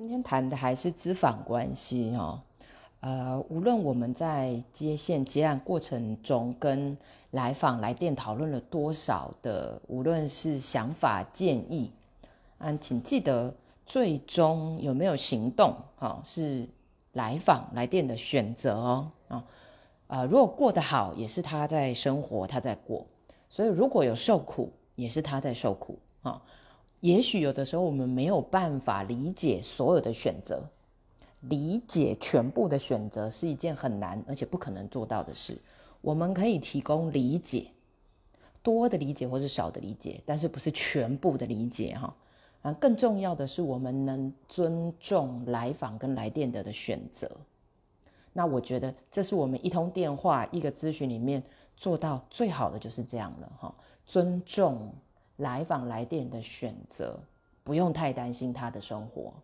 今天谈的还是资访关系哦，呃，无论我们在接线接案过程中跟来访来电讨论了多少的，无论是想法建议，啊，请记得最终有没有行动，哈，是来访来电的选择哦，啊，啊，如果过得好，也是他在生活，他在过，所以如果有受苦，也是他在受苦，啊。也许有的时候我们没有办法理解所有的选择，理解全部的选择是一件很难而且不可能做到的事。我们可以提供理解，多的理解或是少的理解，但是不是全部的理解哈。啊，更重要的是我们能尊重来访跟来电的的选择。那我觉得这是我们一通电话一个咨询里面做到最好的就是这样了哈，尊重。来访来电的选择，不用太担心他的生活。